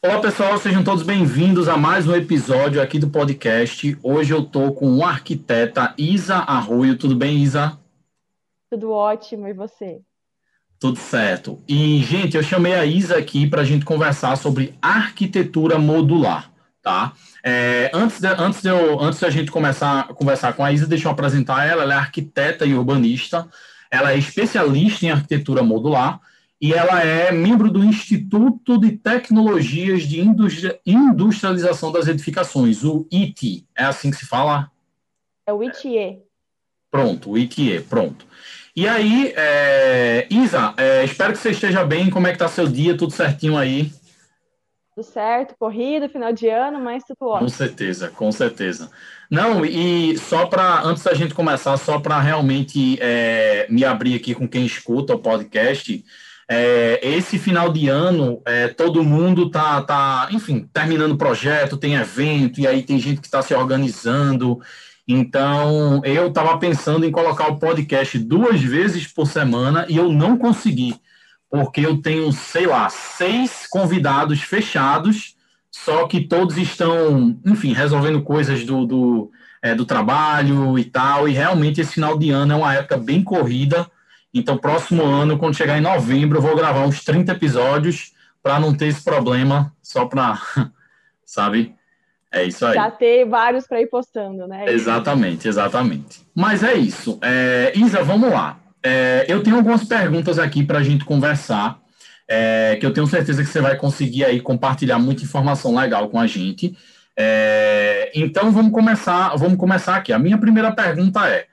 Olá pessoal, sejam todos bem-vindos a mais um episódio aqui do podcast. Hoje eu estou com a arquiteta Isa Arroio. Tudo bem, Isa? Tudo ótimo, e você? Tudo certo. E, gente, eu chamei a Isa aqui para a gente conversar sobre arquitetura modular, tá? É, antes, de, antes, de eu, antes de a gente começar a conversar com a Isa, deixa eu apresentar ela. Ela é arquiteta e urbanista, ela é especialista em arquitetura modular e ela é membro do Instituto de Tecnologias de Industrialização das Edificações, o IT. É assim que se fala? É o ITE. Pronto, o ITE, pronto. E aí, é, Isa, é, espero que você esteja bem. Como é que tá seu dia? Tudo certinho aí? Tudo certo, corrida, final de ano, mas tudo ótimo. Com certeza, com certeza. Não, e só para, antes da gente começar, só para realmente é, me abrir aqui com quem escuta o podcast, é, esse final de ano, é, todo mundo tá, tá, enfim, terminando o projeto, tem evento, e aí tem gente que está se organizando. Então, eu estava pensando em colocar o podcast duas vezes por semana e eu não consegui, porque eu tenho, sei lá, seis convidados fechados, só que todos estão, enfim, resolvendo coisas do, do, é, do trabalho e tal, e realmente esse final de ano é uma época bem corrida então, próximo ano, quando chegar em novembro, eu vou gravar uns 30 episódios para não ter esse problema, só para, sabe? É isso aí. Já ter vários para ir postando, né? Exatamente, exatamente. Mas é isso. É, Isa, vamos lá. É, eu tenho algumas perguntas aqui para a gente conversar, é, que eu tenho certeza que você vai conseguir aí compartilhar muita informação legal com a gente. É, então vamos começar, vamos começar aqui. A minha primeira pergunta é: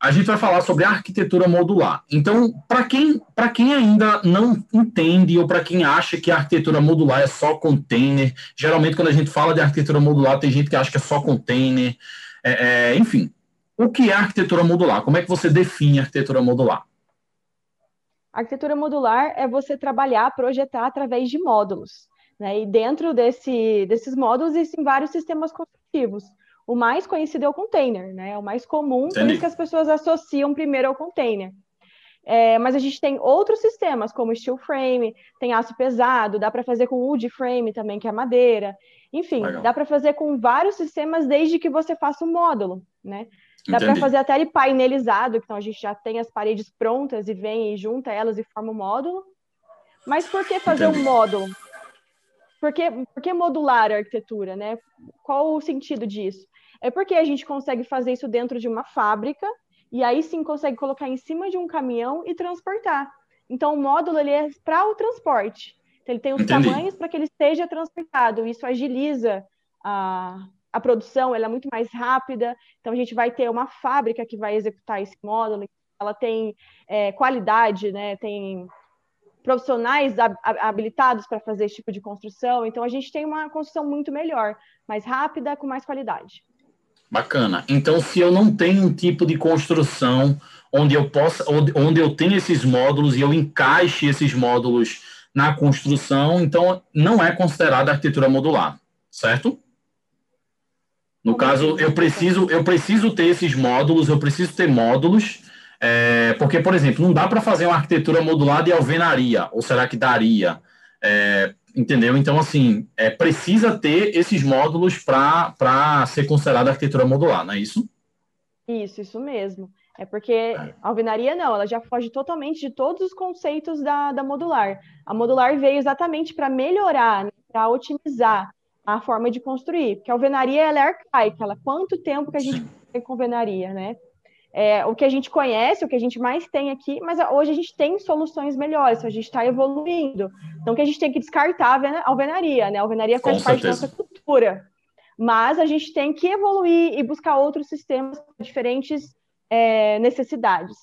a gente vai falar sobre arquitetura modular. Então, para quem, quem ainda não entende ou para quem acha que a arquitetura modular é só container, geralmente quando a gente fala de arquitetura modular, tem gente que acha que é só container, é, é, enfim. O que é arquitetura modular? Como é que você define arquitetura modular? Arquitetura modular é você trabalhar, projetar através de módulos. Né? E dentro desse, desses módulos existem vários sistemas construtivos. O mais conhecido é o container, né? É o mais comum, Entendi. por isso que as pessoas associam primeiro ao container. É, mas a gente tem outros sistemas, como steel frame, tem aço pesado, dá para fazer com wood frame também, que é madeira. Enfim, Legal. dá para fazer com vários sistemas desde que você faça um módulo, né? Dá para fazer até ele painelizado, então a gente já tem as paredes prontas e vem e junta elas e forma um módulo. Mas por que fazer Entendi. um módulo? Por que, por que modular a arquitetura, né? Qual o sentido disso? É porque a gente consegue fazer isso dentro de uma fábrica e aí sim consegue colocar em cima de um caminhão e transportar. Então, o módulo ele é para o transporte. Então, ele tem os Entendi. tamanhos para que ele seja transportado. Isso agiliza a, a produção, ela é muito mais rápida. Então, a gente vai ter uma fábrica que vai executar esse módulo. Ela tem é, qualidade, né? tem profissionais habilitados para fazer esse tipo de construção. Então, a gente tem uma construção muito melhor, mais rápida, com mais qualidade. Bacana. Então, se eu não tenho um tipo de construção onde eu possa, onde, eu tenho esses módulos e eu encaixe esses módulos na construção, então não é considerada arquitetura modular, certo? No caso, eu preciso, eu preciso ter esses módulos, eu preciso ter módulos, é, porque, por exemplo, não dá para fazer uma arquitetura modular de alvenaria, ou será que daria? É, Entendeu? Então, assim, é, precisa ter esses módulos para ser considerada arquitetura modular, não é isso? Isso, isso mesmo. É porque é. a alvenaria não, ela já foge totalmente de todos os conceitos da, da modular. A modular veio exatamente para melhorar, né, para otimizar a forma de construir. Porque a alvenaria ela é arcaica, ela quanto tempo que a gente tem com alvenaria, né? É, o que a gente conhece, o que a gente mais tem aqui, mas hoje a gente tem soluções melhores, a gente está evoluindo. Então, que a gente tem que descartar a alvenaria, né? A alvenaria faz Com parte certeza. da nossa cultura. Mas a gente tem que evoluir e buscar outros sistemas diferentes é, necessidades.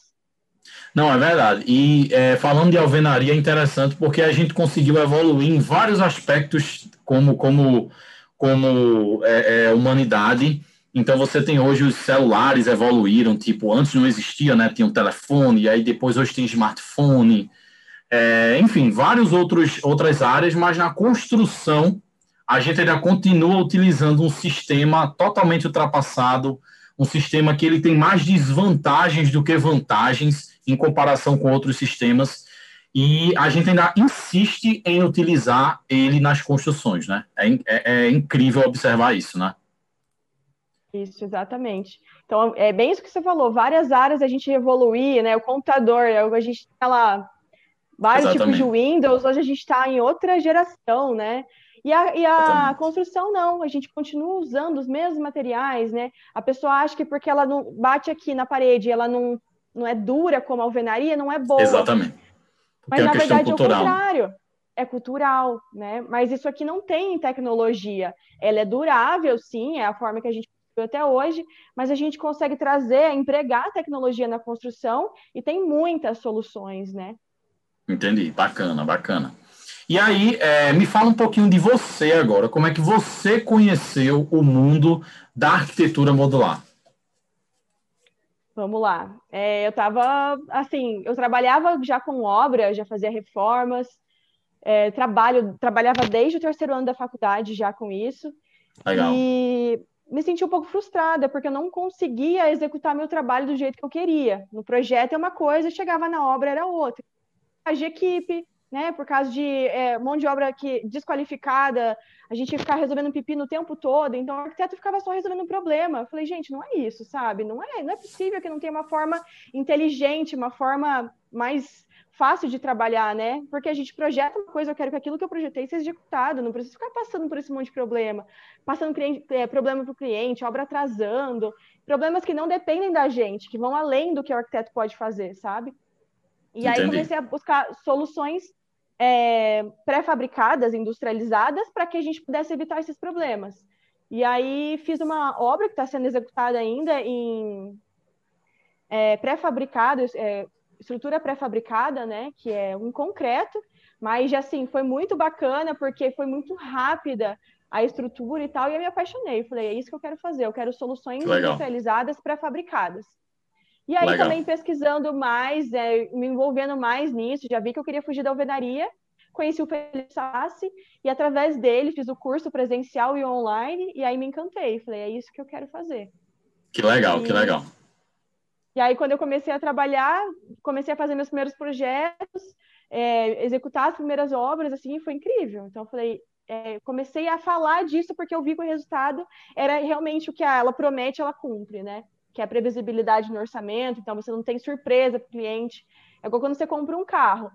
Não, é verdade. E é, falando de alvenaria, é interessante porque a gente conseguiu evoluir em vários aspectos como, como, como é, é humanidade então você tem hoje os celulares evoluíram, tipo, antes não existia, né? Tinha um telefone, e aí depois hoje tem smartphone, é, enfim, várias outras áreas, mas na construção a gente ainda continua utilizando um sistema totalmente ultrapassado, um sistema que ele tem mais desvantagens do que vantagens em comparação com outros sistemas. e a gente ainda insiste em utilizar ele nas construções, né? É, é, é incrível observar isso, né? Isso, exatamente. Então, é bem isso que você falou, várias áreas a gente evoluir, né? O computador, a gente tá lá, vários exatamente. tipos de Windows, hoje a gente está em outra geração, né? E a, e a construção não, a gente continua usando os mesmos materiais, né? A pessoa acha que porque ela não bate aqui na parede, ela não, não é dura como a alvenaria, não é boa. Exatamente. Porque Mas é na verdade cultural. é o contrário. É cultural, né? Mas isso aqui não tem tecnologia. Ela é durável, sim, é a forma que a gente até hoje, mas a gente consegue trazer, empregar a tecnologia na construção e tem muitas soluções, né? Entendi, bacana, bacana. E aí, é, me fala um pouquinho de você agora, como é que você conheceu o mundo da arquitetura modular? Vamos lá. É, eu estava, assim, eu trabalhava já com obra, já fazia reformas, é, trabalho, trabalhava desde o terceiro ano da faculdade já com isso. Legal. E me senti um pouco frustrada, porque eu não conseguia executar meu trabalho do jeito que eu queria. No projeto é uma coisa, chegava na obra era outra. De equipe, né, por causa de é, mão de obra que desqualificada, a gente ia ficar resolvendo pepino o tempo todo, então o arquiteto ficava só resolvendo um problema. Eu falei, gente, não é isso, sabe? Não é, não é possível que não tenha uma forma inteligente, uma forma mais fácil de trabalhar, né? Porque a gente projeta uma coisa, eu quero que aquilo que eu projetei seja executado, não preciso ficar passando por esse monte de problema, passando cliente, é, problema para o cliente, obra atrasando, problemas que não dependem da gente, que vão além do que o arquiteto pode fazer, sabe? E Entendi. aí comecei a buscar soluções é, pré-fabricadas, industrializadas, para que a gente pudesse evitar esses problemas. E aí fiz uma obra que está sendo executada ainda em é, pré-fabricado, é, estrutura pré-fabricada, né, que é um concreto, mas assim, foi muito bacana porque foi muito rápida a estrutura e tal, e eu me apaixonei. Falei, é isso que eu quero fazer, eu quero soluções Legal. industrializadas pré-fabricadas. E aí Legal. também pesquisando mais, é, me envolvendo mais nisso, já vi que eu queria fugir da alvenaria, conheci o Felipe Sassi e através dele fiz o curso presencial e online e aí me encantei, falei, é isso que eu quero fazer. Que legal, e, que legal. E aí quando eu comecei a trabalhar, comecei a fazer meus primeiros projetos, é, executar as primeiras obras, assim, foi incrível. Então eu falei, é, comecei a falar disso porque eu vi que o resultado era realmente o que ela promete, ela cumpre, né? que é a previsibilidade no orçamento, então você não tem surpresa para o cliente. É igual quando você compra um carro.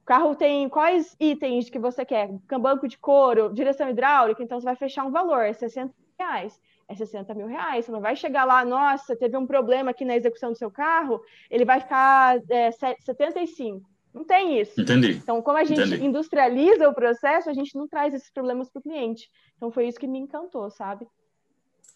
O carro tem quais itens que você quer? Banco de couro, direção hidráulica, então você vai fechar um valor, é 60 reais. É 60 mil reais. Você não vai chegar lá, nossa, teve um problema aqui na execução do seu carro, ele vai ficar é, 75. Não tem isso. Entendi. Então, como a gente Entendi. industrializa o processo, a gente não traz esses problemas para o cliente. Então, foi isso que me encantou, sabe?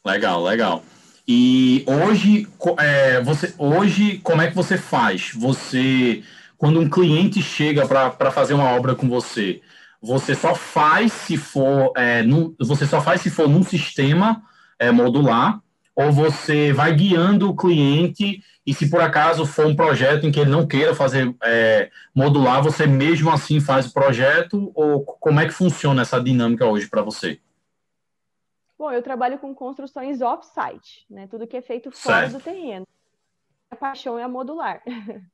Legal, legal. E hoje, é, você, hoje, como é que você faz? Você, quando um cliente chega para fazer uma obra com você, você só faz se for, é, num, você só faz se for num sistema é, modular, ou você vai guiando o cliente e se por acaso for um projeto em que ele não queira fazer é, modular, você mesmo assim faz o projeto, ou como é que funciona essa dinâmica hoje para você? Bom, eu trabalho com construções off-site, né? Tudo que é feito fora certo. do terreno. A paixão é a modular.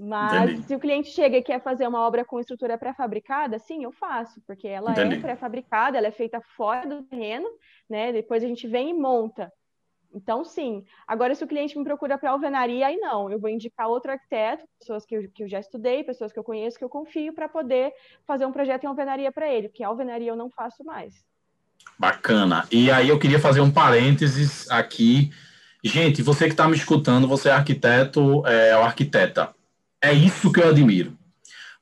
Mas Entendi. se o cliente chega e quer fazer uma obra com estrutura pré-fabricada, sim, eu faço, porque ela é Entendi. é pré-fabricada, ela é feita fora do terreno, né? Depois a gente vem e monta. Então, sim. Agora, se o cliente me procura para alvenaria, aí não. Eu vou indicar outro arquiteto, pessoas que eu, que eu já estudei, pessoas que eu conheço, que eu confio, para poder fazer um projeto em alvenaria para ele, porque alvenaria eu não faço mais. Bacana. E aí eu queria fazer um parênteses aqui. Gente, você que está me escutando, você é arquiteto é, ou arquiteta. É isso que eu admiro.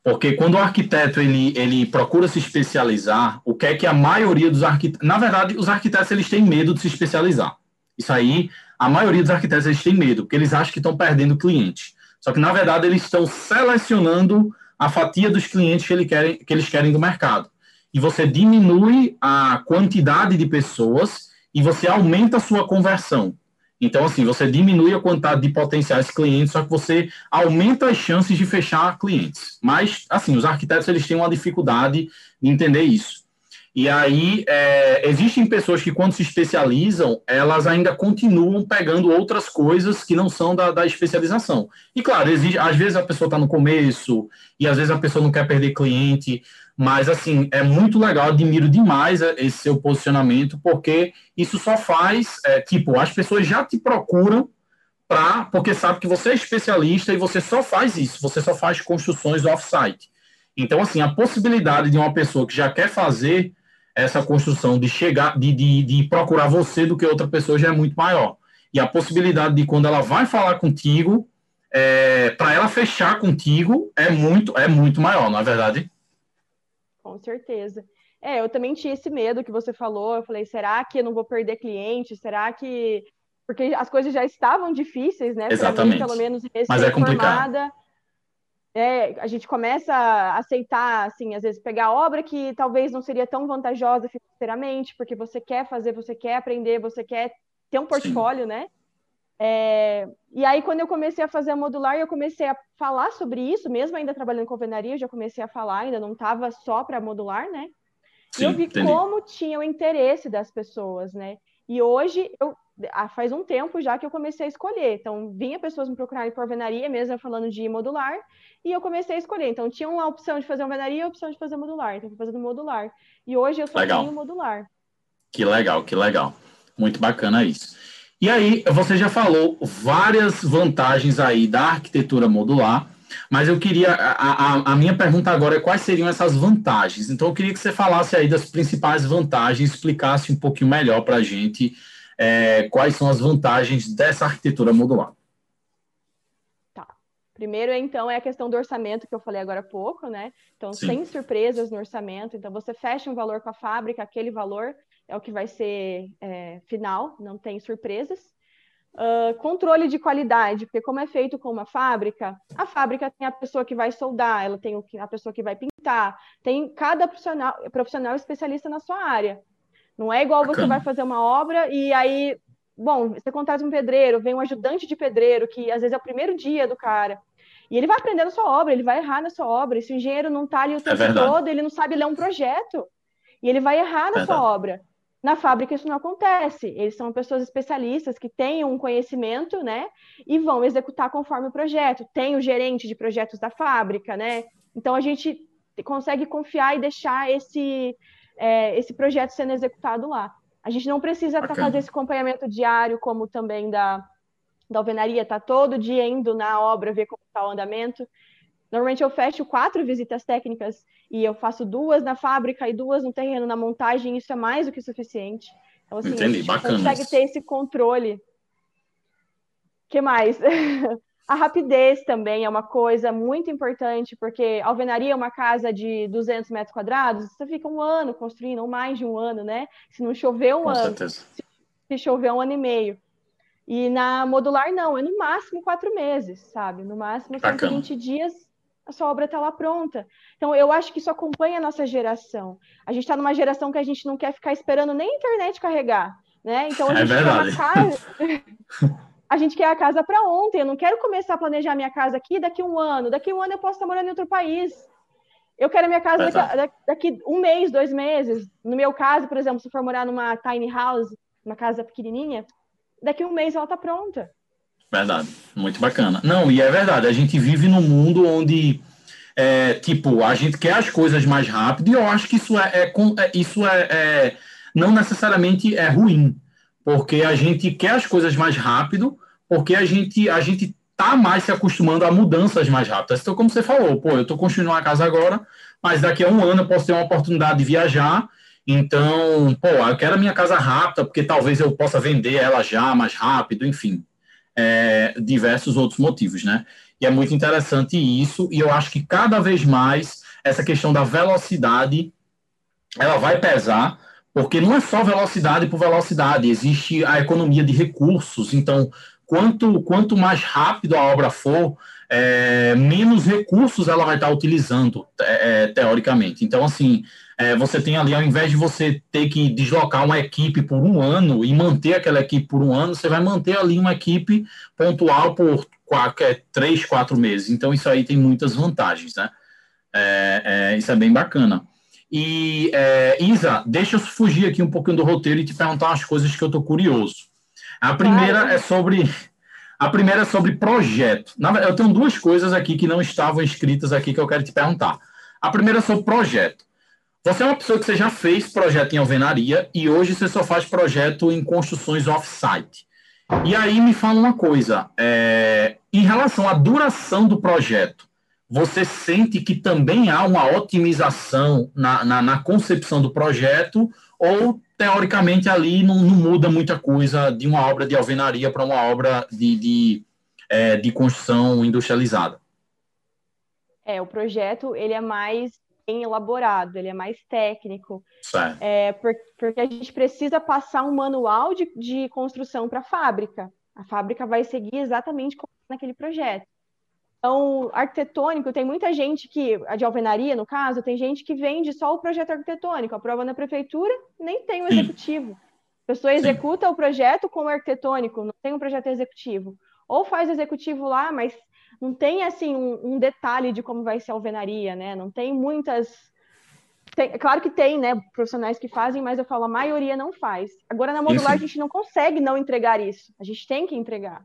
Porque quando o arquiteto ele, ele procura se especializar, o que é que a maioria dos arquitetos. Na verdade, os arquitetos eles têm medo de se especializar. Isso aí, a maioria dos arquitetos eles têm medo, porque eles acham que estão perdendo cliente. Só que, na verdade, eles estão selecionando a fatia dos clientes que, ele querem, que eles querem do mercado e você diminui a quantidade de pessoas e você aumenta a sua conversão. Então, assim, você diminui a quantidade de potenciais clientes, só que você aumenta as chances de fechar clientes. Mas, assim, os arquitetos eles têm uma dificuldade de entender isso. E aí, é, existem pessoas que, quando se especializam, elas ainda continuam pegando outras coisas que não são da, da especialização. E, claro, existe, às vezes a pessoa está no começo, e às vezes a pessoa não quer perder cliente, mas, assim, é muito legal, admiro demais esse seu posicionamento, porque isso só faz, é, tipo, as pessoas já te procuram pra, porque sabe que você é especialista e você só faz isso, você só faz construções off-site. Então, assim, a possibilidade de uma pessoa que já quer fazer essa construção de chegar, de, de, de procurar você do que outra pessoa já é muito maior. E a possibilidade de quando ela vai falar contigo, é, para ela fechar contigo, é muito, é muito maior, não é verdade? Com certeza. É, eu também tinha esse medo que você falou. Eu falei, será que eu não vou perder cliente? Será que. Porque as coisas já estavam difíceis, né? Exatamente. Mim, pelo menos, Mas é complicado é, a gente começa a aceitar, assim, às vezes pegar obra que talvez não seria tão vantajosa financeiramente, porque você quer fazer, você quer aprender, você quer ter um portfólio, Sim. né? É, e aí, quando eu comecei a fazer a modular, eu comecei a falar sobre isso, mesmo ainda trabalhando com alvenaria, eu já comecei a falar, ainda não estava só para modular, né? Sim, e eu vi entendi. como tinha o interesse das pessoas, né? E hoje, eu, faz um tempo já que eu comecei a escolher. Então, vinha pessoas me procurarem por alvenaria, mesmo falando de modular, e eu comecei a escolher. Então, tinha uma opção de fazer alvenaria e a opção de fazer modular. Então, fui fazendo modular. E hoje eu só legal. tenho modular. Que legal, que legal. Muito bacana isso. E aí, você já falou várias vantagens aí da arquitetura modular, mas eu queria, a, a, a, minha pergunta agora é quais seriam essas vantagens. Então, eu queria que você falasse aí das principais vantagens, explicasse um pouquinho melhor para a gente é, quais são as vantagens dessa arquitetura modular. Primeiro, então, é a questão do orçamento que eu falei agora há pouco, né? Então, Sim. sem surpresas no orçamento. Então, você fecha um valor com a fábrica, aquele valor é o que vai ser é, final, não tem surpresas. Uh, controle de qualidade, porque como é feito com uma fábrica, a fábrica tem a pessoa que vai soldar, ela tem a pessoa que vai pintar, tem cada profissional, profissional especialista na sua área. Não é igual Bacana. você vai fazer uma obra e aí bom, você contrata um pedreiro, vem um ajudante de pedreiro, que às vezes é o primeiro dia do cara, e ele vai aprender na sua obra, ele vai errar na sua obra. E se o engenheiro não está ali o é tempo é todo, ele não sabe ler um projeto, e ele vai errar na verdade. sua obra. Na fábrica isso não acontece. Eles são pessoas especialistas que têm um conhecimento, né? E vão executar conforme o projeto. Tem o gerente de projetos da fábrica, né? Então a gente consegue confiar e deixar esse, é, esse projeto sendo executado lá. A gente não precisa estar tá fazendo esse acompanhamento diário, como também da, da alvenaria, tá todo dia indo na obra ver como está o andamento. Normalmente eu fecho quatro visitas técnicas e eu faço duas na fábrica e duas no terreno, na montagem, isso é mais do que suficiente. Então, assim, Entendi, a gente bacana. consegue ter esse controle. que mais? a rapidez também é uma coisa muito importante, porque a alvenaria é uma casa de 200 metros quadrados, você fica um ano construindo, ou mais de um ano, né? Se não chover, um Com ano. Certeza. Se chover, um ano e meio. E na modular, não, é no máximo quatro meses, sabe? No máximo 120 dias, a sua obra está lá pronta. Então, eu acho que isso acompanha a nossa geração. A gente está numa geração que a gente não quer ficar esperando nem a internet carregar, né? Então, a é gente é quer uma casa... a gente quer a casa para ontem. Eu não quero começar a planejar minha casa aqui daqui um ano. Daqui um ano eu posso estar morando em outro país. Eu quero a minha casa daqui, daqui, um mês, dois meses. No meu caso, por exemplo, se for morar numa tiny house, uma casa pequenininha, daqui a um mês ela está pronta. Verdade, muito bacana. Não, e é verdade, a gente vive num mundo onde, é, tipo, a gente quer as coisas mais rápido e eu acho que isso é, é, é isso é, é, não necessariamente é ruim, porque a gente quer as coisas mais rápido, porque a gente, a gente tá mais se acostumando a mudanças mais rápidas. Então, como você falou, pô, eu estou construindo uma casa agora, mas daqui a um ano eu posso ter uma oportunidade de viajar então, pô, eu quero a minha casa rápida, porque talvez eu possa vender ela já mais rápido, enfim, é, diversos outros motivos, né? E é muito interessante isso, e eu acho que cada vez mais essa questão da velocidade ela vai pesar, porque não é só velocidade por velocidade, existe a economia de recursos. Então, quanto, quanto mais rápido a obra for, é, menos recursos ela vai estar utilizando, é, é teoricamente. Então, assim, é, você tem ali, ao invés de você ter que deslocar uma equipe por um ano e manter aquela equipe por um ano, você vai manter ali uma equipe pontual por quatro, é, três, quatro meses. Então, isso aí tem muitas vantagens, né? É, é, isso é bem bacana. E, é, Isa, deixa eu fugir aqui um pouquinho do roteiro e te perguntar umas coisas que eu estou curioso. A primeira claro. é sobre a primeira é sobre projeto. Eu tenho duas coisas aqui que não estavam escritas aqui que eu quero te perguntar. A primeira é sobre projeto. Você é uma pessoa que você já fez projeto em alvenaria e hoje você só faz projeto em construções off-site. E aí me fala uma coisa, é, em relação à duração do projeto, você sente que também há uma otimização na, na, na concepção do projeto ou teoricamente ali não, não, muda muita coisa de uma obra de alvenaria para uma obra de, de, é, de construção industrializada. É, o projeto ele é mais bem elaborado, ele é mais técnico, é, porque a gente precisa passar um manual de, de construção para a fábrica. A fábrica vai seguir exatamente como naquele projeto. Então, arquitetônico, tem muita gente que, a de alvenaria, no caso, tem gente que vende só o projeto arquitetônico, aprova na prefeitura, nem tem o executivo. A pessoa executa Sim. o projeto como arquitetônico, não tem um projeto executivo. Ou faz executivo lá, mas não tem, assim, um, um detalhe de como vai ser a alvenaria, né? Não tem muitas... Tem, claro que tem, né, profissionais que fazem, mas eu falo, a maioria não faz. Agora, na modular, a gente não consegue não entregar isso. A gente tem que entregar.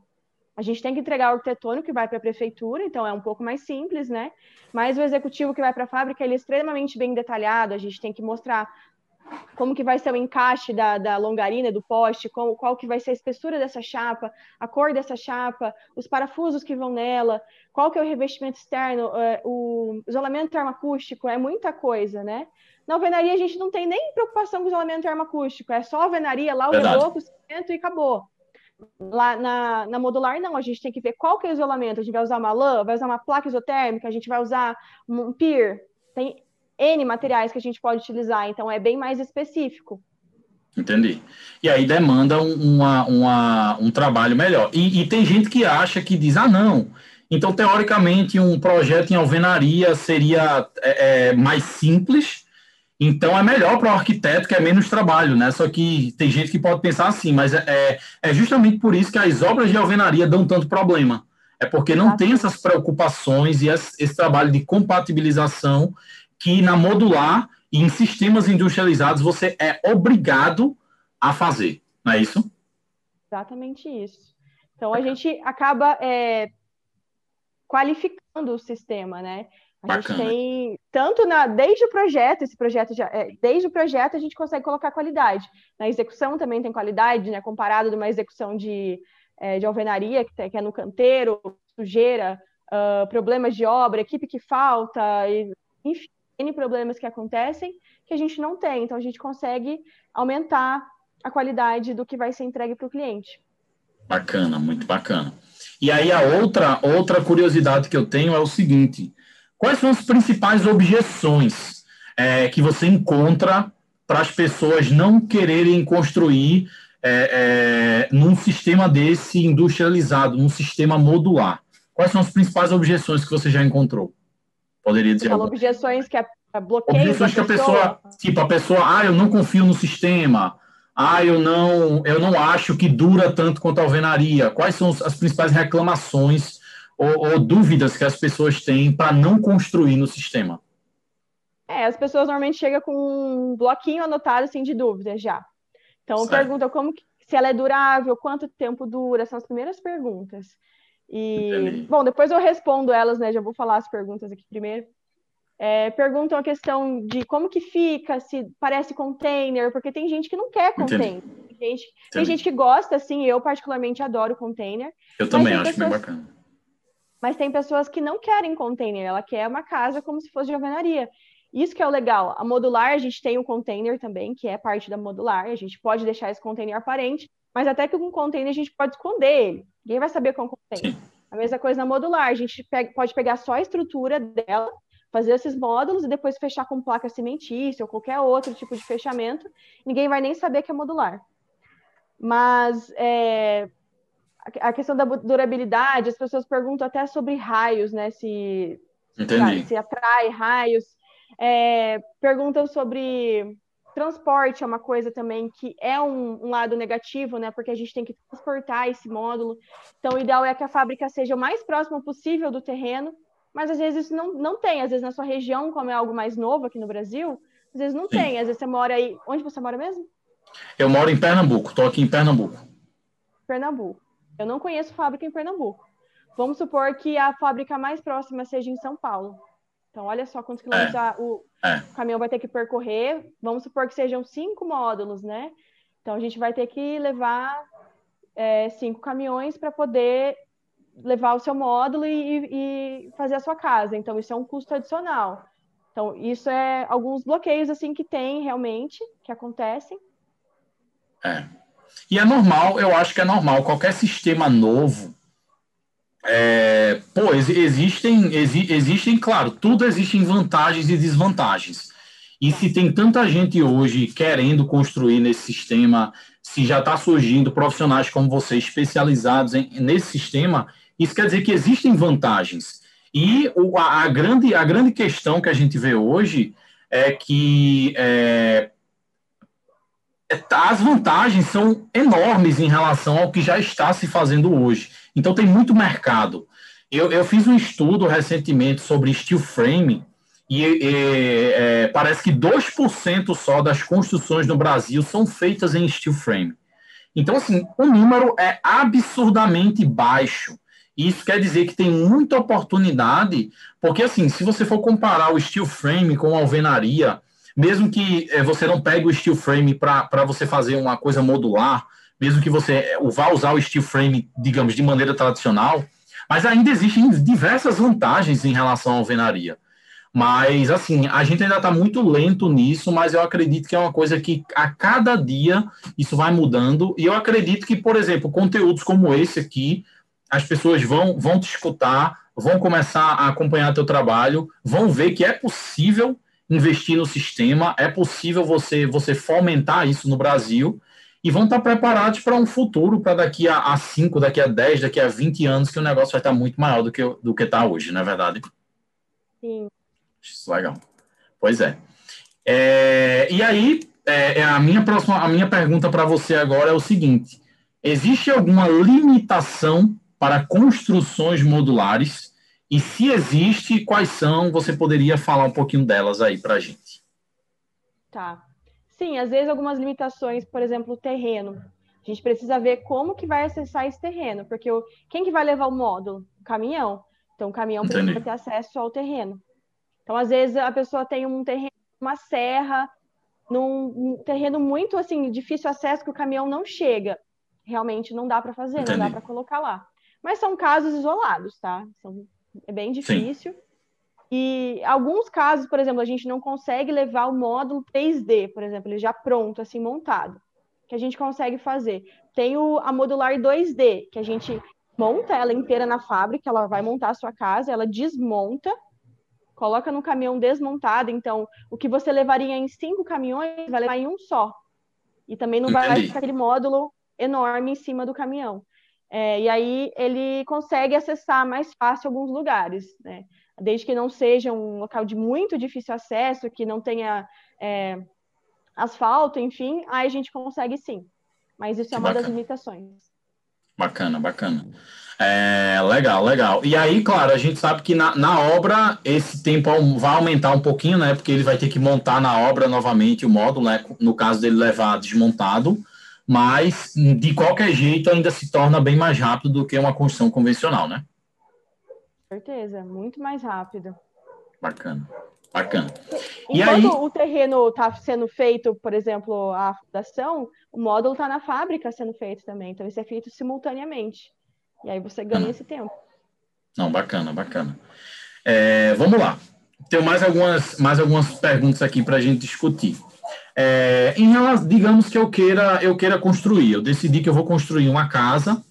A gente tem que entregar o arquitetônico que vai para a prefeitura, então é um pouco mais simples, né? Mas o executivo que vai para a fábrica ele é extremamente bem detalhado. A gente tem que mostrar como que vai ser o encaixe da, da longarina, do poste, qual, qual que vai ser a espessura dessa chapa, a cor dessa chapa, os parafusos que vão nela, qual que é o revestimento externo, uh, o isolamento termoacústico, é muita coisa, né? Na alvenaria a gente não tem nem preocupação com o isolamento termoacústico, é só alvenaria lá, o reboco, o cimento e acabou. Lá na, na, modular, não, a gente tem que ver qual que é o isolamento. A gente vai usar uma lã, vai usar uma placa isotérmica, a gente vai usar um pier. Tem N materiais que a gente pode utilizar, então é bem mais específico. Entendi. E aí demanda uma, uma, um trabalho melhor. E, e, tem gente que acha que diz, ah, não, então teoricamente um projeto em alvenaria seria é, é, mais simples então é melhor para o arquiteto que é menos trabalho, né? Só que tem gente que pode pensar assim, mas é, é, é justamente por isso que as obras de alvenaria dão tanto problema. É porque não tem essas preocupações e esse trabalho de compatibilização que na modular e em sistemas industrializados você é obrigado a fazer, não é isso? Exatamente isso. Então a gente acaba é, qualificando o sistema, né? A Bacana. gente tem tanto na desde o projeto, esse projeto já é, desde o projeto a gente consegue colocar qualidade. Na execução também tem qualidade, né? Comparado de uma execução de, é, de alvenaria que, que, é no canteiro, sujeira, uh, problemas de obra, equipe que falta, e, enfim, N problemas que acontecem que a gente não tem. Então a gente consegue aumentar a qualidade do que vai ser entregue para o cliente. Bacana, muito bacana. E aí a outra outra curiosidade que eu tenho é o seguinte Quais são as principais objeções é, que você encontra para as pessoas não quererem construir é, é, num sistema desse industrializado, num sistema modular? Quais são as principais objeções que você já encontrou? Poderia dizer? Fala objeções que a, a bloqueio objeções que a pessoa, tipo a pessoa, ah, eu não confio no sistema, ah, eu não, eu não acho que dura tanto quanto a alvenaria. Quais são as principais reclamações ou, ou dúvidas que as pessoas têm para não construir no sistema? É, as pessoas normalmente chegam com um bloquinho anotado assim de dúvidas já. Então certo. pergunta como que, se ela é durável, quanto tempo dura, são as primeiras perguntas. E Entendi. bom, depois eu respondo elas, né? Já vou falar as perguntas aqui primeiro. É, perguntam a questão de como que fica, se parece container, porque tem gente que não quer container. Tem gente, tem gente que gosta, assim, eu particularmente adoro container. Eu também acho pessoas... bem bacana mas tem pessoas que não querem container, ela quer uma casa como se fosse de alvenaria. Isso que é o legal. A modular, a gente tem o um container também, que é parte da modular. A gente pode deixar esse container aparente, mas até que com um container a gente pode esconder ele. Ninguém vai saber container. Sim. A mesma coisa na modular. A gente pega, pode pegar só a estrutura dela, fazer esses módulos e depois fechar com placa cimentícia ou qualquer outro tipo de fechamento. Ninguém vai nem saber que é modular. Mas é, a questão da durabilidade, as pessoas perguntam até sobre raios, né? Se, se atrai raios. É, perguntam sobre transporte, é uma coisa também que é um, um, lado negativo, né? Porque a gente tem que transportar esse módulo. Então, o ideal é que a fábrica seja o mais próximo possível do terreno, mas às vezes não, não tem. Às vezes na sua região, como é algo mais novo aqui no Brasil, Às vezes não Sim. tem, às vezes você mora aí. Onde você mora mesmo? Eu moro em Pernambuco, estou aqui em Pernambuco. Pernambuco. Eu não conheço fábrica em Pernambuco. Vamos supor que a fábrica mais próxima seja em São Paulo. Então, olha só quantos quilômetros é. o, é. o caminhão vai ter que percorrer. Vamos supor que sejam cinco módulos, né? Então, a gente vai ter que levar é, cinco caminhões para poder levar o seu módulo e, e, fazer a sua casa. Então, isso é um custo adicional. Então, isso é alguns bloqueios assim que tem realmente, que acontecem. É. E é normal, eu acho que é normal. Qualquer sistema novo, é, pô, existem, exi, existem, claro, tudo existem vantagens e desvantagens. E se tem tanta gente hoje querendo construir nesse sistema, se já está surgindo profissionais como você especializados em, nesse sistema, isso quer dizer que existem vantagens. E o, a, a, grande, a grande questão que a gente vê hoje é que é, as vantagens são enormes em relação ao que já está se fazendo hoje. Então, tem muito mercado. Eu, eu fiz um estudo recentemente sobre steel frame e, e é, parece que 2% só das construções no Brasil são feitas em steel frame. Então, assim, o número é absurdamente baixo. Isso quer dizer que tem muita oportunidade, porque, assim, se você for comparar o steel frame com a alvenaria, mesmo que é, você não pegue o steel frame para você fazer uma coisa modular, mesmo que você é, vá usar o steel frame, digamos, de maneira tradicional, mas ainda existem diversas vantagens em relação à alvenaria. Mas, assim, a gente ainda está muito lento nisso, mas eu acredito que é uma coisa que a cada dia isso vai mudando. E eu acredito que, por exemplo, conteúdos como esse aqui, as pessoas vão, vão te escutar, vão começar a acompanhar teu trabalho, vão ver que é possível investir no sistema, é possível você, você fomentar isso no Brasil e vão estar preparados para um futuro, para daqui a 5, daqui a 10, daqui a 20 anos, que o negócio vai estar muito maior do que do que está hoje, não é verdade? Sim. Isso legal. Pois é. é e aí, é, é, a, minha próxima, a minha pergunta para você agora é o seguinte: existe alguma limitação para construções modulares? E se existe, quais são? Você poderia falar um pouquinho delas aí para a gente. Tá. Sim, às vezes algumas limitações, por exemplo, o terreno. A gente precisa ver como que vai acessar esse terreno, porque o, quem que vai levar o módulo? O caminhão. Então, o caminhão Entendi. precisa ter acesso ao terreno. Então, às vezes, a pessoa tem um terreno, uma serra, num um terreno muito assim difícil acesso que o caminhão não chega. Realmente não dá para fazer, Entendi. não dá para colocar lá. Mas são casos isolados, tá? São é bem difícil. Sim. E alguns casos, por exemplo, a gente não consegue levar o módulo 3D, por exemplo, ele já pronto, assim, montado, que a gente consegue fazer. Tem o, a modular 2D, que a gente monta ela inteira na fábrica, ela vai montar a sua casa, ela desmonta, coloca no caminhão desmontado, então o que você levaria em cinco caminhões, vai levar em um só. E também não Entendi. vai ficar aquele módulo enorme em cima do caminhão. É, e aí ele consegue acessar mais fácil alguns lugares, né? Desde que não seja um local de muito difícil acesso, que não tenha é, asfalto, enfim, aí a gente consegue sim. Mas isso é uma bacana. das limitações. Bacana, bacana. É, legal, legal. E aí, claro, a gente sabe que na, na obra esse tempo vai aumentar um pouquinho, né? Porque ele vai ter que montar na obra novamente o módulo, né? No caso dele levar desmontado mas de qualquer jeito ainda se torna bem mais rápido do que uma construção convencional, né? Certeza, muito mais rápido. Bacana, bacana. E Enquanto aí... o terreno está sendo feito, por exemplo, a fundação, o módulo está na fábrica sendo feito também, então isso é feito simultaneamente. E aí você ganha esse tempo. Não, bacana, bacana. É, vamos lá. Tenho mais algumas, mais algumas perguntas aqui para a gente discutir. É, em relação, digamos que eu queira, eu queira construir, eu decidi que eu vou construir uma casa,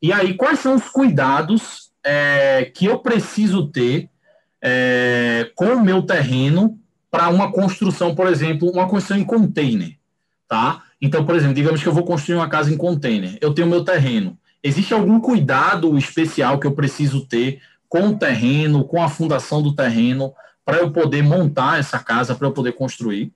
e aí quais são os cuidados é, que eu preciso ter é, com o meu terreno para uma construção, por exemplo, uma construção em container, tá? Então, por exemplo, digamos que eu vou construir uma casa em container, eu tenho meu terreno. Existe algum cuidado especial que eu preciso ter com o terreno, com a fundação do terreno, para eu poder montar essa casa, para eu poder construir?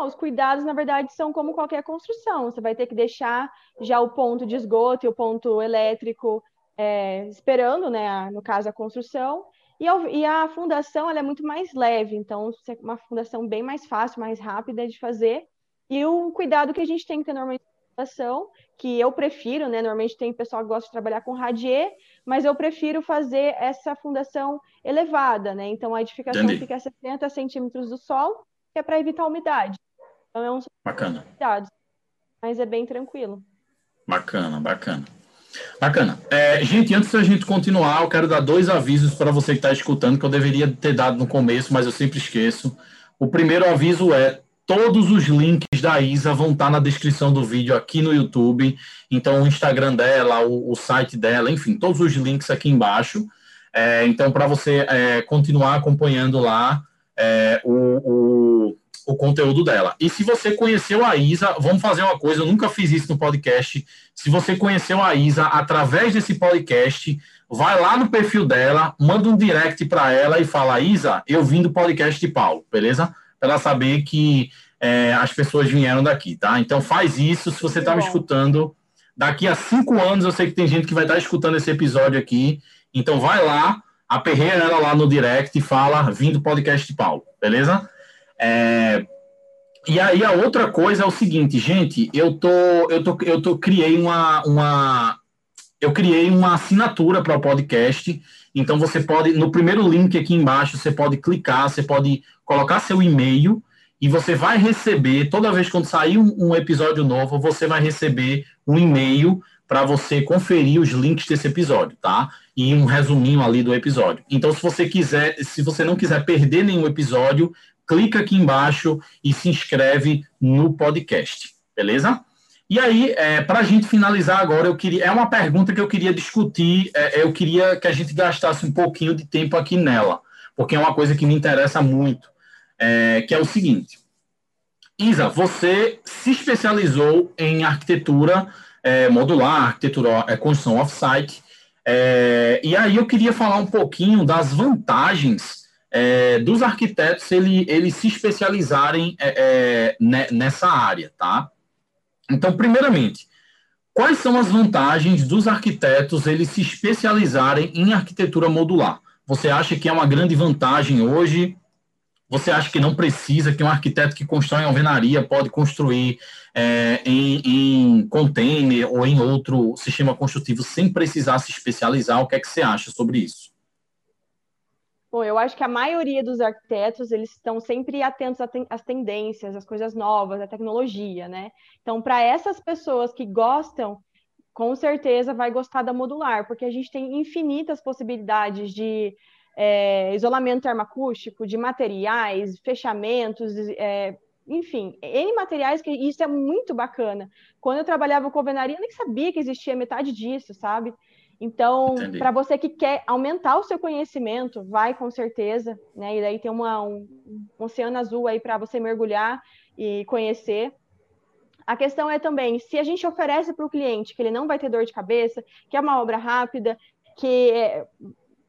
Não, os cuidados, na verdade, são como qualquer construção. Você vai ter que deixar já o ponto de esgoto e o ponto elétrico é, esperando, né, no caso, a construção. E, e a fundação ela é muito mais leve, então é uma fundação bem mais fácil, mais rápida de fazer. E o cuidado que a gente tem que ter normalmente na fundação, que eu prefiro, né? Normalmente tem pessoal que gosta de trabalhar com radier, mas eu prefiro fazer essa fundação elevada, né? Então a edificação Entendi. fica a 70 centímetros do solo, que é para evitar a umidade. Então é um bacana. Cuidados, mas é bem tranquilo. Bacana, bacana. Bacana. É, gente, antes da gente continuar, eu quero dar dois avisos para você que está escutando, que eu deveria ter dado no começo, mas eu sempre esqueço. O primeiro aviso é: todos os links da Isa vão estar tá na descrição do vídeo aqui no YouTube. Então, o Instagram dela, o, o site dela, enfim, todos os links aqui embaixo. É, então, para você é, continuar acompanhando lá é, o, o o conteúdo dela. E se você conheceu a Isa, vamos fazer uma coisa, eu nunca fiz isso no podcast. Se você conheceu a Isa através desse podcast, vai lá no perfil dela, manda um direct para ela e fala: Isa, eu vim do podcast de Paulo, beleza? Para ela saber que é, as pessoas vieram daqui, tá? Então faz isso. Se você está me escutando, daqui a cinco anos eu sei que tem gente que vai estar tá escutando esse episódio aqui. Então vai lá, aperreia ela lá no direct e fala: vim do podcast de Paulo, beleza? É, e aí a outra coisa é o seguinte, gente, eu tô, eu tô, eu tô criei uma, uma eu criei uma assinatura para o podcast. Então você pode, no primeiro link aqui embaixo, você pode clicar, você pode colocar seu e-mail e você vai receber, toda vez quando sair um, um episódio novo, você vai receber um e-mail para você conferir os links desse episódio, tá? E um resuminho ali do episódio. Então, se você quiser, se você não quiser perder nenhum episódio, clica aqui embaixo e se inscreve no podcast, beleza? E aí, é, para a gente finalizar agora, eu queria, é uma pergunta que eu queria discutir, é, eu queria que a gente gastasse um pouquinho de tempo aqui nela, porque é uma coisa que me interessa muito, é, que é o seguinte. Isa, você se especializou em arquitetura é, modular, arquitetura, é, construção off-site, é, e aí eu queria falar um pouquinho das vantagens é, dos arquitetos ele, eles se especializarem é, é, nessa área, tá? Então, primeiramente, quais são as vantagens dos arquitetos eles se especializarem em arquitetura modular? Você acha que é uma grande vantagem hoje? Você acha que não precisa, que um arquiteto que constrói alvenaria pode construir é, em, em container ou em outro sistema construtivo sem precisar se especializar? O que é que você acha sobre isso? Bom, eu acho que a maioria dos arquitetos, eles estão sempre atentos às tendências, às coisas novas, à tecnologia, né? Então, para essas pessoas que gostam, com certeza vai gostar da modular, porque a gente tem infinitas possibilidades de é, isolamento termoacústico, de materiais, fechamentos, é, enfim, N materiais que isso é muito bacana. Quando eu trabalhava com alvenaria, eu nem sabia que existia metade disso, sabe? Então, para você que quer aumentar o seu conhecimento, vai com certeza, né? E daí tem uma, um, um oceano azul aí para você mergulhar e conhecer. A questão é também, se a gente oferece para o cliente que ele não vai ter dor de cabeça, que é uma obra rápida, que é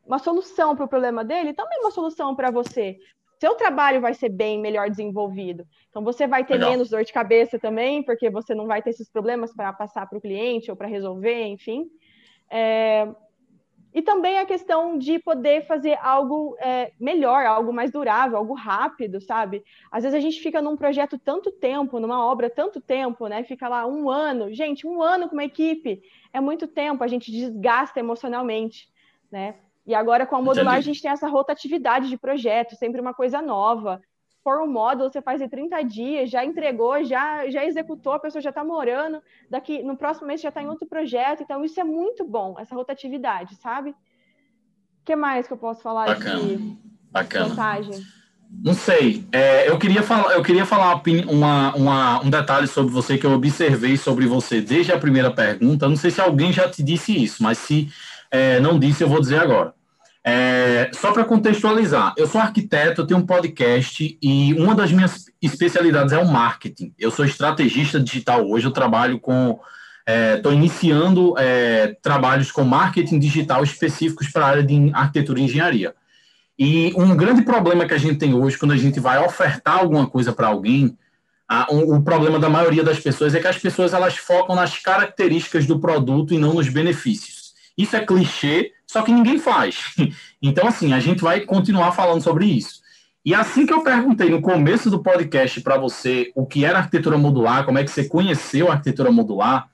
uma solução para o problema dele, também é uma solução para você. Seu trabalho vai ser bem melhor desenvolvido. Então, você vai ter Legal. menos dor de cabeça também, porque você não vai ter esses problemas para passar para o cliente ou para resolver, enfim. É, e também a questão de poder fazer algo é, melhor, algo mais durável, algo rápido, sabe? Às vezes a gente fica num projeto tanto tempo, numa obra tanto tempo, né? Fica lá um ano. Gente, um ano com uma equipe é muito tempo, a gente desgasta emocionalmente, né? E agora com a modular a gente tem essa rotatividade de projeto, sempre uma coisa nova for um módulo, você faz em 30 dias, já entregou, já, já executou, a pessoa já está morando, daqui no próximo mês já está em outro projeto, então isso é muito bom, essa rotatividade, sabe? O que mais que eu posso falar Bacana. de Bacana. vantagem? Não sei. É, eu queria falar, eu queria falar uma, uma, um detalhe sobre você que eu observei sobre você desde a primeira pergunta. Não sei se alguém já te disse isso, mas se é, não disse, eu vou dizer agora. É, só para contextualizar, eu sou arquiteto, eu tenho um podcast e uma das minhas especialidades é o marketing. Eu sou estrategista digital hoje, eu trabalho com. Estou é, iniciando é, trabalhos com marketing digital específicos para a área de arquitetura e engenharia. E um grande problema que a gente tem hoje, quando a gente vai ofertar alguma coisa para alguém, a, um, o problema da maioria das pessoas é que as pessoas elas focam nas características do produto e não nos benefícios. Isso é clichê, só que ninguém faz. Então, assim, a gente vai continuar falando sobre isso. E assim que eu perguntei no começo do podcast para você o que era arquitetura modular, como é que você conheceu a arquitetura modular,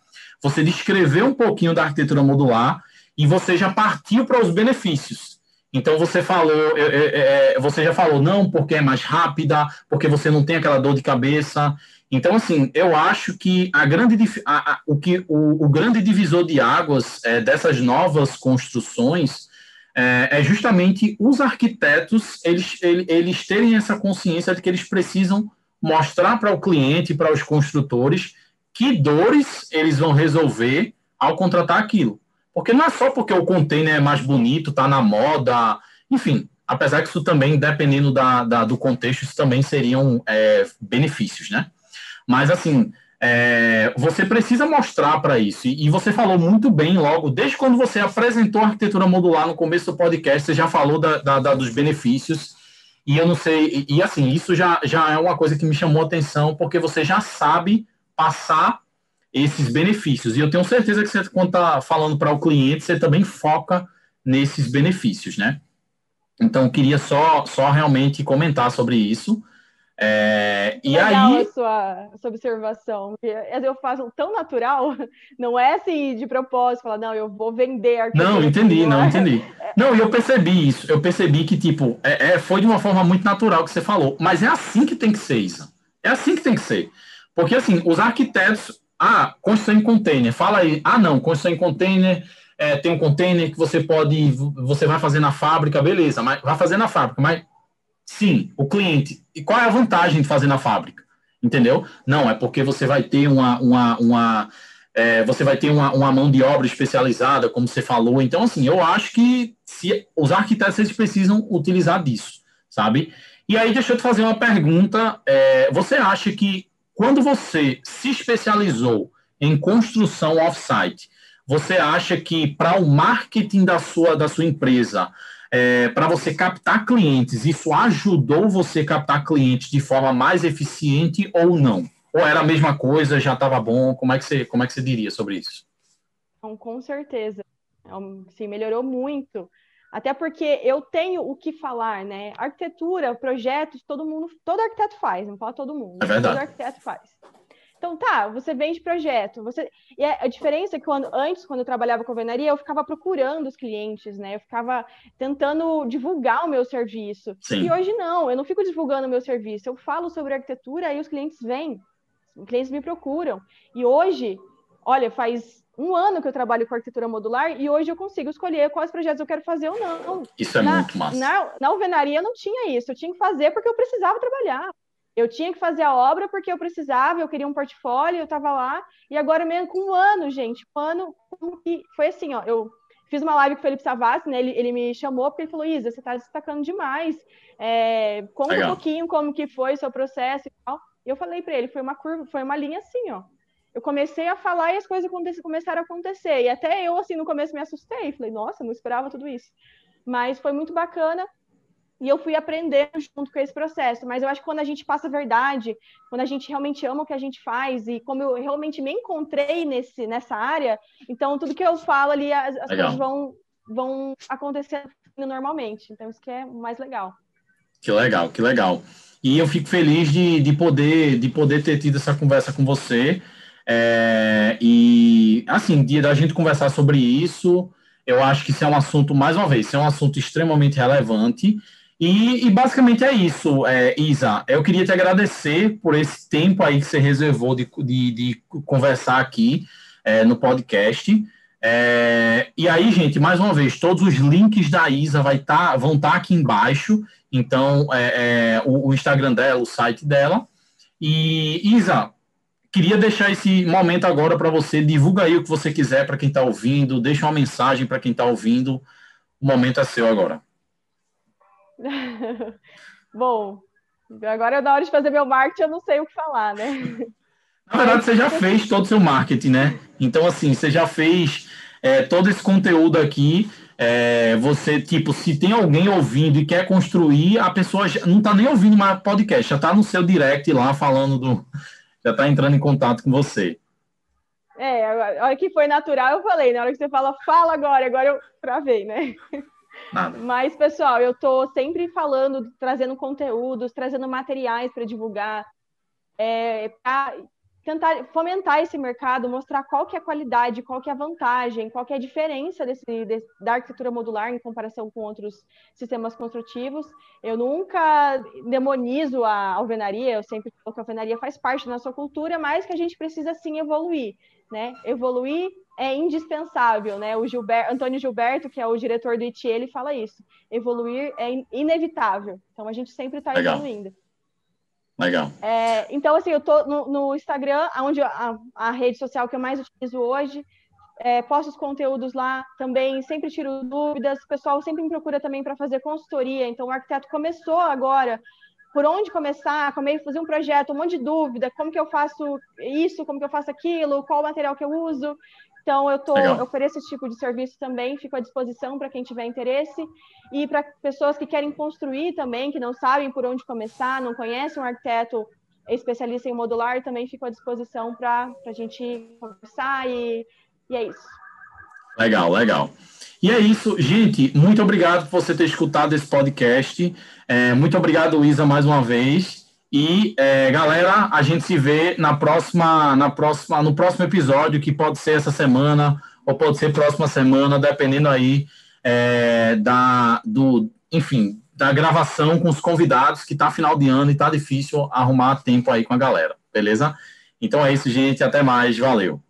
você descreveu um pouquinho da arquitetura modular e você já partiu para os benefícios. Então você falou, é, é, você já falou não porque é mais rápida, porque você não tem aquela dor de cabeça. Então assim, eu acho que a grande a, a, o que o, o, grande divisor de águas é, dessas novas construções é, é justamente os arquitetos eles, eles terem essa consciência de que eles precisam mostrar para o cliente, para os construtores, que dores eles vão resolver ao contratar aquilo. Porque não é só porque o container é mais bonito, está na moda, enfim, apesar que isso também, dependendo da, da do contexto, isso também seriam é, benefícios, né? Mas, assim, é, você precisa mostrar para isso. E, você falou muito bem logo, desde quando você apresentou a arquitetura modular no começo do podcast, você já falou da, da, da, dos benefícios. E eu não sei, e, e, assim, isso já, já é uma coisa que me chamou atenção, porque você já sabe passar esses benefícios. E eu tenho certeza que você, quando está falando para o cliente, você também foca nesses benefícios, né? Então, queria só, só realmente comentar sobre isso. É, e Legal aí... a sua, sua observação. Eu faço tão natural, não é assim de propósito, falar, não, eu vou vender Não, entendi, não, entendi. Não, e eu percebi isso, eu percebi que, tipo, é, é, foi de uma forma muito natural que você falou, mas é assim que tem que ser, Isa. É assim que tem que ser. Porque, assim, os arquitetos, ah, construção em container, fala aí, ah, não, construção em container, é, tem um container que você pode, você vai fazer na fábrica, beleza, mas vai fazer na fábrica, mas Sim, o cliente. E qual é a vantagem de fazer na fábrica? Entendeu? Não, é porque você vai ter uma. uma, uma é, você vai ter uma, uma mão de obra especializada, como você falou. Então, assim, eu acho que se, os arquitetos eles precisam utilizar disso, sabe? E aí, deixa eu te fazer uma pergunta. É, você acha que quando você se especializou em construção off-site, você acha que para o marketing da sua, da sua empresa, é, para você captar clientes, isso ajudou você a captar clientes de forma mais eficiente ou não? Ou era a mesma coisa, já estava bom? Como é, que você, como é que você diria sobre isso? Então, com certeza. É sim, melhorou muito. Até porque eu tenho o que falar, né? Arquitetura, projetos, todo mundo, todo arquiteto faz, não fala todo mundo. É verdade. Todo arquiteto faz. Então, tá, você vende projeto, você... E a diferença é que quando, antes, quando eu trabalhava com alvenaria, eu ficava procurando os clientes, né? Eu ficava tentando divulgar o meu serviço. Sim. E hoje não, eu não fico divulgando o meu serviço. Eu falo sobre arquitetura e os clientes vêm. Os clientes me procuram. E hoje, olha, faz um ano que eu trabalho com arquitetura modular e hoje eu consigo escolher quais projetos eu quero fazer ou não. Isso é na, muito massa. Na, na alvenaria eu não tinha isso, eu tinha que fazer porque eu precisava trabalhar. Eu tinha que fazer a obra porque eu precisava, eu queria um portfólio, eu estava lá, e agora mesmo com um ano, gente, um ano, foi assim, ó, eu fiz uma live com o Felipe Savassi, né, ele, ele me chamou porque ele falou, Isa, você está destacando demais, é, conta Legal. um pouquinho como que foi o seu processo e tal, e eu falei para ele, foi uma curva, foi uma linha assim, ó, eu comecei a falar e as coisas começaram a acontecer, e até eu, assim, no começo me assustei, falei, nossa, não esperava tudo isso, mas foi muito bacana, e eu fui aprendendo junto com esse processo. Mas eu acho que quando a gente passa a verdade, quando a gente realmente ama o que a gente faz, e como eu realmente me encontrei nesse, nessa área, então tudo que eu falo ali, as, as coisas vão, vão acontecendo normalmente. Então, isso que é mais legal. Que legal, que legal. E eu fico feliz de, de, poder, de poder ter tido essa conversa com você. É, e, assim, de a gente conversar sobre isso, eu acho que isso é um assunto, mais uma vez, isso é um assunto extremamente relevante e, e, basicamente é isso, é, Isa. Eu queria te agradecer por esse tempo aí que você reservou de, de, de conversar aqui é, no podcast. É, e aí, gente, mais uma vez, todos os links da Isa vai tá, vão estar tá aqui embaixo. Então, é, é, o, o, Instagram dela, o site dela. E, Isa, queria deixar esse momento agora para você. Divulga aí o que você quiser para quem está ouvindo, deixa uma mensagem para quem está ouvindo. O momento é seu agora. Bom, agora é da hora de fazer meu marketing, eu não sei o que falar, né? Na verdade, você já fez todo o seu marketing, né? Então, assim, você já fez é, todo esse conteúdo aqui. É, você, tipo, se tem alguém ouvindo e quer construir, a pessoa já, não está nem ouvindo mais podcast, já está no seu direct lá falando do. Já está entrando em contato com você. É, a hora que foi natural, eu falei. Na hora que você fala, fala agora, agora eu travei, né? Nada. Mas, pessoal, eu estou sempre falando, trazendo conteúdos, trazendo materiais para divulgar, é, tentar fomentar esse mercado, mostrar qual que é a qualidade, qual que é a vantagem, qual que é a diferença desse, desse, da arquitetura modular em comparação com outros sistemas construtivos. Eu nunca demonizo a alvenaria, eu sempre falo que a alvenaria faz parte da nossa cultura, mas que a gente precisa sim evoluir, né? Evoluir é indispensável, né? O Gilberto, Antônio Gilberto, que é o diretor do ITI, ele fala isso. Evoluir é inevitável. Então a gente sempre está evoluindo. Legal. É, então, assim, eu tô no, no Instagram, onde a, a, rede social que eu mais utilizo hoje, é, posto os conteúdos lá também, sempre tiro dúvidas. O pessoal sempre me procura também para fazer consultoria. Então, o arquiteto começou agora. Por onde começar? Como fazer um projeto? Um monte de dúvida. Como que eu faço isso? Como que eu faço aquilo? Qual o material que eu uso? Então, eu, tô, eu ofereço esse tipo de serviço também, fico à disposição para quem tiver interesse. E para pessoas que querem construir também, que não sabem por onde começar, não conhecem um arquiteto especialista em modular, também fico à disposição para a gente conversar e, e é isso. Legal, legal. E é isso, gente. Muito obrigado por você ter escutado esse podcast. É, muito obrigado, Isa, mais uma vez. E é, galera, a gente se vê na próxima, na próxima, no próximo episódio, que pode ser essa semana ou pode ser próxima semana, dependendo aí é, da, do, enfim, da gravação com os convidados, que tá final de ano e tá difícil arrumar tempo aí com a galera, beleza? Então é isso, gente. Até mais. Valeu.